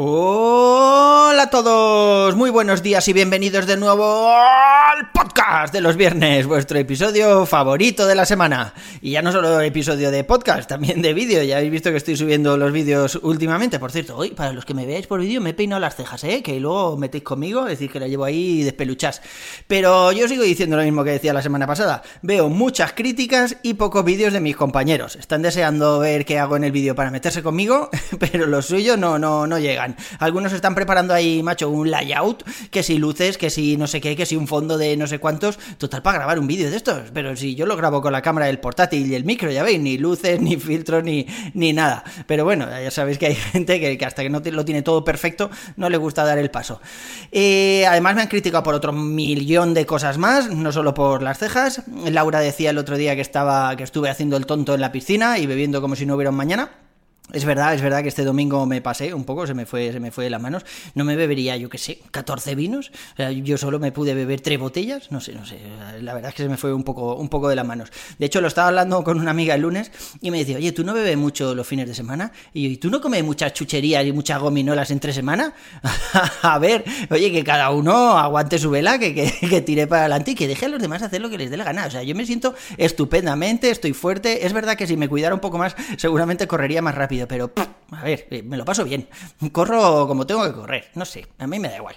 Hola a todos, muy buenos días y bienvenidos de nuevo al podcast de los viernes, vuestro episodio favorito de la semana. Y ya no solo episodio de podcast, también de vídeo, ya habéis visto que estoy subiendo los vídeos últimamente. Por cierto, hoy para los que me veáis por vídeo me he peinado las cejas, ¿eh? que luego metéis conmigo, es decir, que la llevo ahí despeluchas. Pero yo sigo diciendo lo mismo que decía la semana pasada, veo muchas críticas y pocos vídeos de mis compañeros. Están deseando ver qué hago en el vídeo para meterse conmigo, pero los suyos no, no, no llegan. Algunos están preparando ahí, macho, un layout, que si luces, que si no sé qué, que si un fondo de no sé cuántos, total para grabar un vídeo de estos. Pero si yo lo grabo con la cámara del portátil y el micro, ya veis, ni luces, ni filtros, ni, ni nada. Pero bueno, ya sabéis que hay gente que, hasta que no lo tiene todo perfecto, no le gusta dar el paso. Eh, además me han criticado por otro millón de cosas más, no solo por las cejas. Laura decía el otro día que estaba, que estuve haciendo el tonto en la piscina y bebiendo como si no hubiera un mañana. Es verdad, es verdad que este domingo me pasé un poco, se me fue, se me fue de las manos. No me bebería, yo qué sé, 14 vinos. O sea, yo solo me pude beber tres botellas. No sé, no sé. La verdad es que se me fue un poco, un poco de las manos. De hecho, lo estaba hablando con una amiga el lunes y me decía, oye, ¿tú no bebes mucho los fines de semana? Y yo, ¿y tú no comes muchas chucherías y muchas gominolas entre semana? a ver, oye, que cada uno aguante su vela, que, que, que tire para adelante y que deje a los demás hacer lo que les dé la gana. O sea, yo me siento estupendamente, estoy fuerte. Es verdad que si me cuidara un poco más, seguramente correría más rápido pero a ver, eh, me lo paso bien. Corro como tengo que correr, no sé, a mí me da igual.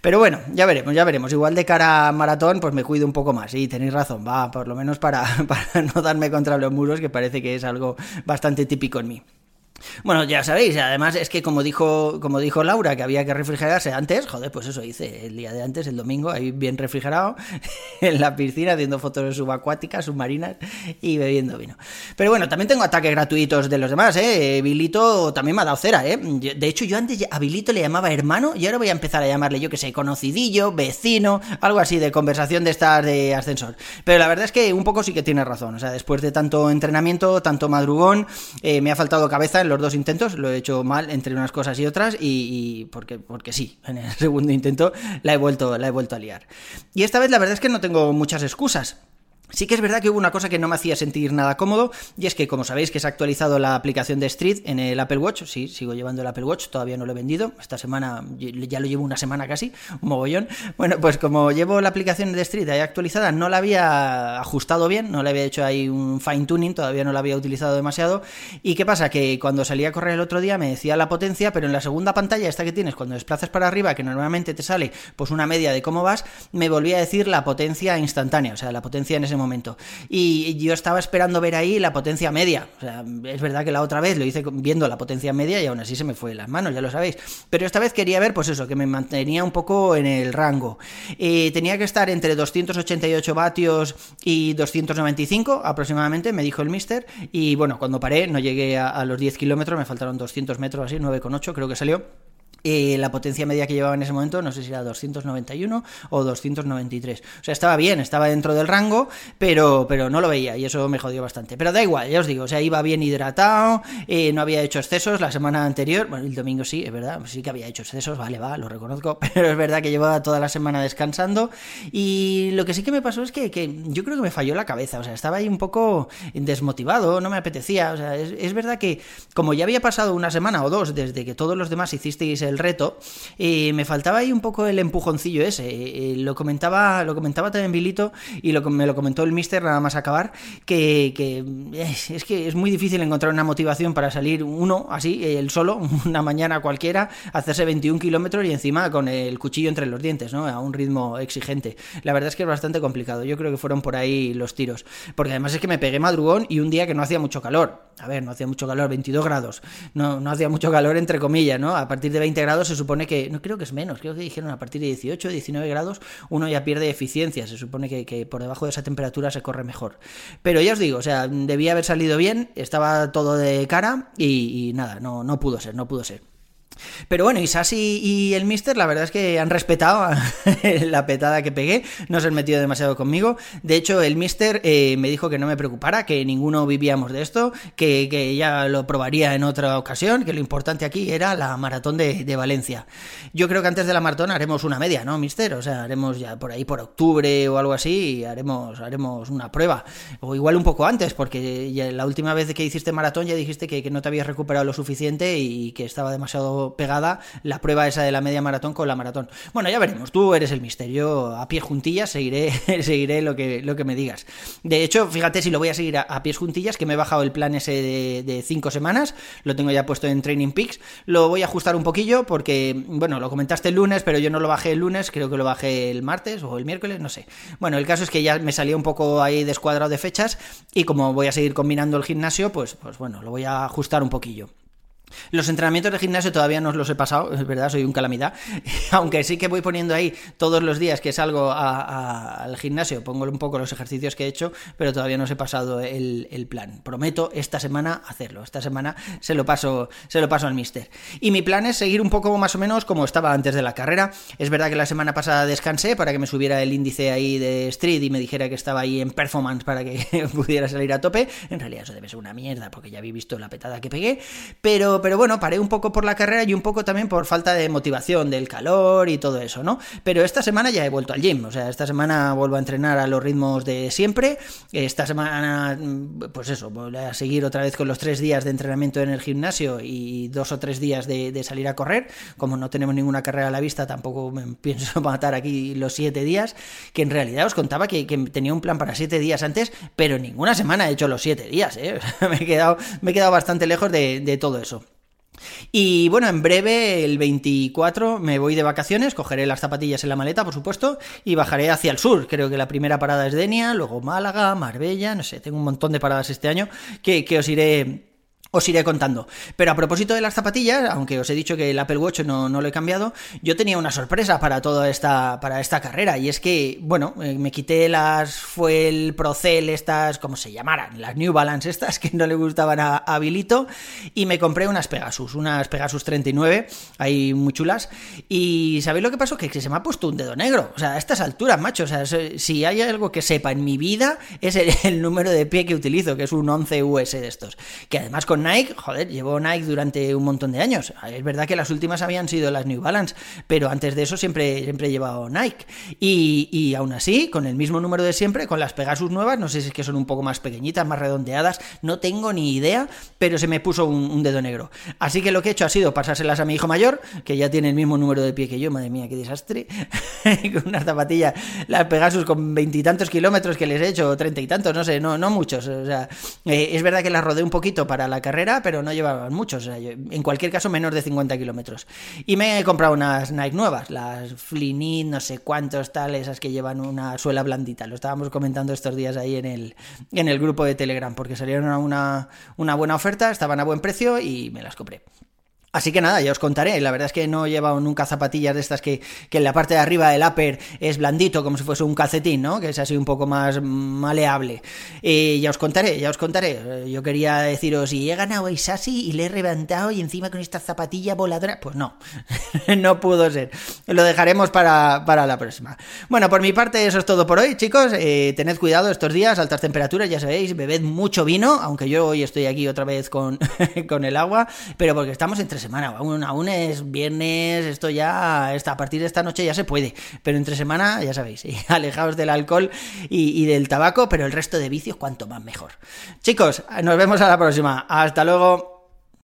Pero bueno, ya veremos, ya veremos. Igual de cara a maratón, pues me cuido un poco más. Y tenéis razón, va, por lo menos para, para no darme contra los muros, que parece que es algo bastante típico en mí. Bueno, ya sabéis, además es que como dijo, como dijo Laura, que había que refrigerarse antes, joder, pues eso hice el día de antes, el domingo, ahí bien refrigerado, en la piscina, haciendo fotos subacuáticas, submarinas y bebiendo vino. Pero bueno, también tengo ataques gratuitos de los demás, ¿eh? Bilito también me ha dado cera, ¿eh? De hecho, yo antes a Bilito le llamaba hermano y ahora voy a empezar a llamarle, yo que sé, conocidillo, vecino, algo así de conversación de estas de ascensor. Pero la verdad es que un poco sí que tiene razón, o sea, después de tanto entrenamiento, tanto madrugón, eh, me ha faltado cabeza en los dos intentos, lo he hecho mal entre unas cosas y otras y, y, porque, porque sí, en el segundo intento la he, vuelto, la he vuelto a liar. Y esta vez la verdad es que no tengo muchas excusas. Sí que es verdad que hubo una cosa que no me hacía sentir nada cómodo, y es que, como sabéis, que se ha actualizado la aplicación de Street en el Apple Watch. Sí, sigo llevando el Apple Watch, todavía no lo he vendido. Esta semana, ya lo llevo una semana casi, un mogollón. Bueno, pues como llevo la aplicación de Street ahí actualizada, no la había ajustado bien, no le había hecho ahí un fine tuning, todavía no la había utilizado demasiado. ¿Y qué pasa? Que cuando salí a correr el otro día me decía la potencia, pero en la segunda pantalla, esta que tienes, cuando desplazas para arriba, que normalmente te sale pues una media de cómo vas, me volvía a decir la potencia instantánea, o sea, la potencia en ese momento. Y yo estaba esperando ver ahí la potencia media. O sea, es verdad que la otra vez lo hice viendo la potencia media y aún así se me fue de las manos, ya lo sabéis. Pero esta vez quería ver, pues eso, que me mantenía un poco en el rango. Eh, tenía que estar entre 288 vatios y 295 aproximadamente, me dijo el mister. Y bueno, cuando paré, no llegué a, a los 10 kilómetros, me faltaron 200 metros así, 9,8 creo que salió. Eh, la potencia media que llevaba en ese momento, no sé si era 291 o 293. O sea, estaba bien, estaba dentro del rango, pero, pero no lo veía y eso me jodió bastante. Pero da igual, ya os digo, o sea, iba bien hidratado, eh, no había hecho excesos la semana anterior, bueno, el domingo sí, es verdad, sí que había hecho excesos, vale, va, lo reconozco, pero es verdad que llevaba toda la semana descansando y lo que sí que me pasó es que, que yo creo que me falló la cabeza, o sea, estaba ahí un poco desmotivado, no me apetecía, o sea, es, es verdad que como ya había pasado una semana o dos desde que todos los demás hicisteis el reto, y me faltaba ahí un poco el empujoncillo ese. Eh, lo comentaba, lo comentaba también Bilito y lo, me lo comentó el mister nada más acabar, que, es, que es muy difícil encontrar una motivación para salir uno así, el solo, una mañana cualquiera, hacerse 21 kilómetros y encima con el cuchillo entre los dientes, ¿no? A un ritmo exigente. La verdad es que es bastante complicado. Yo creo que fueron por ahí los tiros. Porque además es que me pegué madrugón y un día que no hacía mucho calor. A ver, no hacía mucho calor, 22 grados. No, no hacía mucho calor entre comillas, ¿no? A partir de 20 grados se supone que, no creo que es menos, creo que dijeron a partir de 18, 19 grados uno ya pierde eficiencia, se supone que, por debajo de esa temperatura se corre mejor. Pero ya os digo, o sea, debía haber salido bien, estaba todo de cara y, y nada, no, no pudo ser, no pudo ser. Pero bueno, Isasi y el Mister, la verdad es que han respetado la petada que pegué, no se han metido demasiado conmigo. De hecho, el Mister eh, me dijo que no me preocupara, que ninguno vivíamos de esto, que, que, ya lo probaría en otra ocasión, que lo importante aquí era la maratón de, de, Valencia. Yo creo que antes de la maratón haremos una media, ¿no, Mister? O sea, haremos ya por ahí por octubre o algo así, y haremos, haremos una prueba. O igual un poco antes, porque la última vez que hiciste maratón ya dijiste que, que no te habías recuperado lo suficiente y que estaba demasiado la prueba esa de la media maratón con la maratón. Bueno, ya veremos, tú eres el misterio, a pies juntillas seguiré, seguiré lo, que, lo que me digas. De hecho, fíjate si lo voy a seguir a, pies juntillas, que me he bajado el plan ese de, cinco semanas, lo tengo ya puesto en Training Peaks, lo voy a ajustar un poquillo porque, bueno, lo comentaste el lunes, pero yo no lo bajé el lunes, creo que lo bajé el martes o el miércoles, no sé. Bueno, el caso es que ya me salía un poco ahí descuadrado de fechas y como voy a seguir combinando el gimnasio, pues, pues bueno, lo voy a ajustar un poquillo. Los entrenamientos de gimnasio todavía no los he pasado, es verdad, soy un calamidad. Aunque sí que voy poniendo ahí todos los días que salgo al gimnasio, pongo un poco los ejercicios que he hecho, pero todavía no os he pasado el, plan. Prometo esta semana hacerlo. Esta semana se lo paso, se lo paso al mister. Y mi plan es seguir un poco más o menos como estaba antes de la carrera. Es verdad que la semana pasada descansé para que me subiera el índice ahí de street y me dijera que estaba ahí en performance para que pudiera salir a tope. En realidad eso debe ser una mierda porque ya había visto la petada que pegué. Pero pero bueno, paré un poco por la carrera y un poco también por falta de motivación, del calor y todo eso, ¿no? Pero esta semana ya he vuelto al gym, o sea, esta semana vuelvo a entrenar a los ritmos de siempre, esta semana, pues eso, voy a seguir otra vez con los tres días de entrenamiento en el gimnasio y dos o tres días de, salir a correr, como no tenemos ninguna carrera a la vista, tampoco me pienso matar aquí los siete días, que en realidad os contaba que, tenía un plan para siete días antes, pero ninguna semana he hecho los siete días, ¿eh? me, he quedado, me he quedado bastante lejos de todo eso. Y bueno, en breve, el 24, me voy de vacaciones, cogeré las zapatillas en la maleta, por supuesto, y bajaré hacia el sur. Creo que la primera parada es Denia, luego Málaga, Marbella, no sé, tengo un montón de paradas este año que, que os iré os iré contando. Pero a propósito de las zapatillas, aunque os he dicho que el Apple Watch no, no lo he cambiado, yo tenía una sorpresa para toda esta, para esta carrera. Y es que, bueno, eh, me quité las Fuel Procel, estas, como se llamaran, las New Balance estas que no le gustaban a, Habilito, y me compré unas Pegasus, unas Pegasus 39, ahí muy chulas. Y ¿sabéis lo que pasó? Que se me ha puesto un dedo negro. O sea, a estas alturas, macho, o sea, si hay algo que sepa en mi vida, es el, el número de pie que utilizo, que es un 11 US de estos. Que además con Nike, joder, llevo Nike durante un montón de años. Es verdad que las últimas habían sido las New Balance, pero antes de eso siempre, siempre he llevado Nike. Y, y aún así, con el mismo número de siempre, con las Pegasus nuevas, no sé si es que son un poco más pequeñitas, más redondeadas, no tengo ni idea, pero se me puso un, dedo negro. Así que lo que he hecho ha sido pasárselas a mi hijo mayor, que ya tiene el mismo número de pie que yo, madre mía, qué desastre, con unas zapatillas, las Pegasus con veintitantos kilómetros que les he hecho, treinta y tantos, no sé, no, no muchos. O sea, eh, es verdad que las rodé un poquito para la carrera pero no llevaban muchos. en cualquier caso, menos de 50 kilómetros. Y me he comprado unas Nike nuevas, las Flinit, no sé cuántos tal, esas que llevan una suela blandita. Lo estábamos comentando estos días ahí en el, en el grupo de Telegram, porque salieron a una, una buena oferta, estaban a buen precio y me las compré. Así que nada, ya os contaré. La verdad es que no he llevado nunca zapatillas de estas que, que, en la parte de arriba el upper es blandito, como si fuese un calcetín, ¿no? Que es así un poco más maleable. Y ya os contaré, ya os contaré. Yo quería deciros, si he ganado a Isasi y le he levantado y encima con esta zapatilla voladora, pues no, no pudo ser. Lo dejaremos para, para, la próxima. Bueno, por mi parte eso es todo por hoy, chicos. Eh, tened cuidado estos días, altas temperaturas, ya sabéis, bebed mucho vino, aunque yo hoy estoy aquí otra vez con, con el agua, pero porque estamos entre semana. Aún, aún es viernes, esto ya, está, a partir de esta noche ya se puede. Pero entre semana, ya sabéis, alejaos del alcohol y del tabaco, pero el resto de vicios, cuanto más mejor. Chicos, nos vemos a la próxima. Hasta luego.